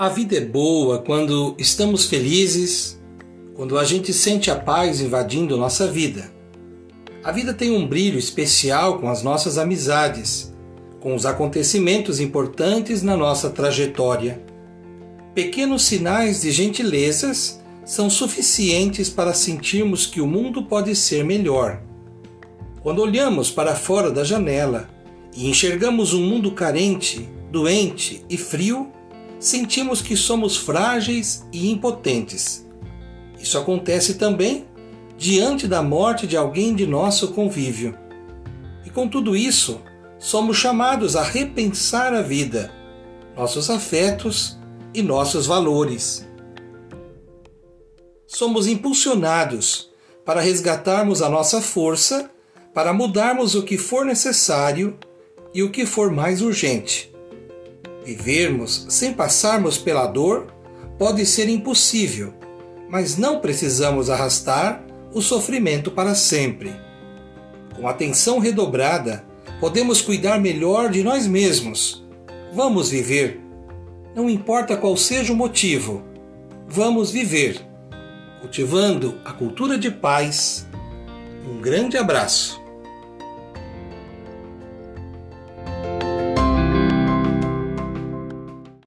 A vida é boa quando estamos felizes, quando a gente sente a paz invadindo nossa vida. A vida tem um brilho especial com as nossas amizades, com os acontecimentos importantes na nossa trajetória. Pequenos sinais de gentilezas são suficientes para sentirmos que o mundo pode ser melhor. Quando olhamos para fora da janela e enxergamos um mundo carente, doente e frio, sentimos que somos frágeis e impotentes. Isso acontece também diante da morte de alguém de nosso convívio. E com tudo isso, somos chamados a repensar a vida, nossos afetos e nossos valores. Somos impulsionados para resgatarmos a nossa força para mudarmos o que for necessário e o que for mais urgente. Vivermos sem passarmos pela dor pode ser impossível, mas não precisamos arrastar o sofrimento para sempre. Com atenção redobrada, podemos cuidar melhor de nós mesmos. Vamos viver. Não importa qual seja o motivo, vamos viver, cultivando a cultura de paz. Um grande abraço.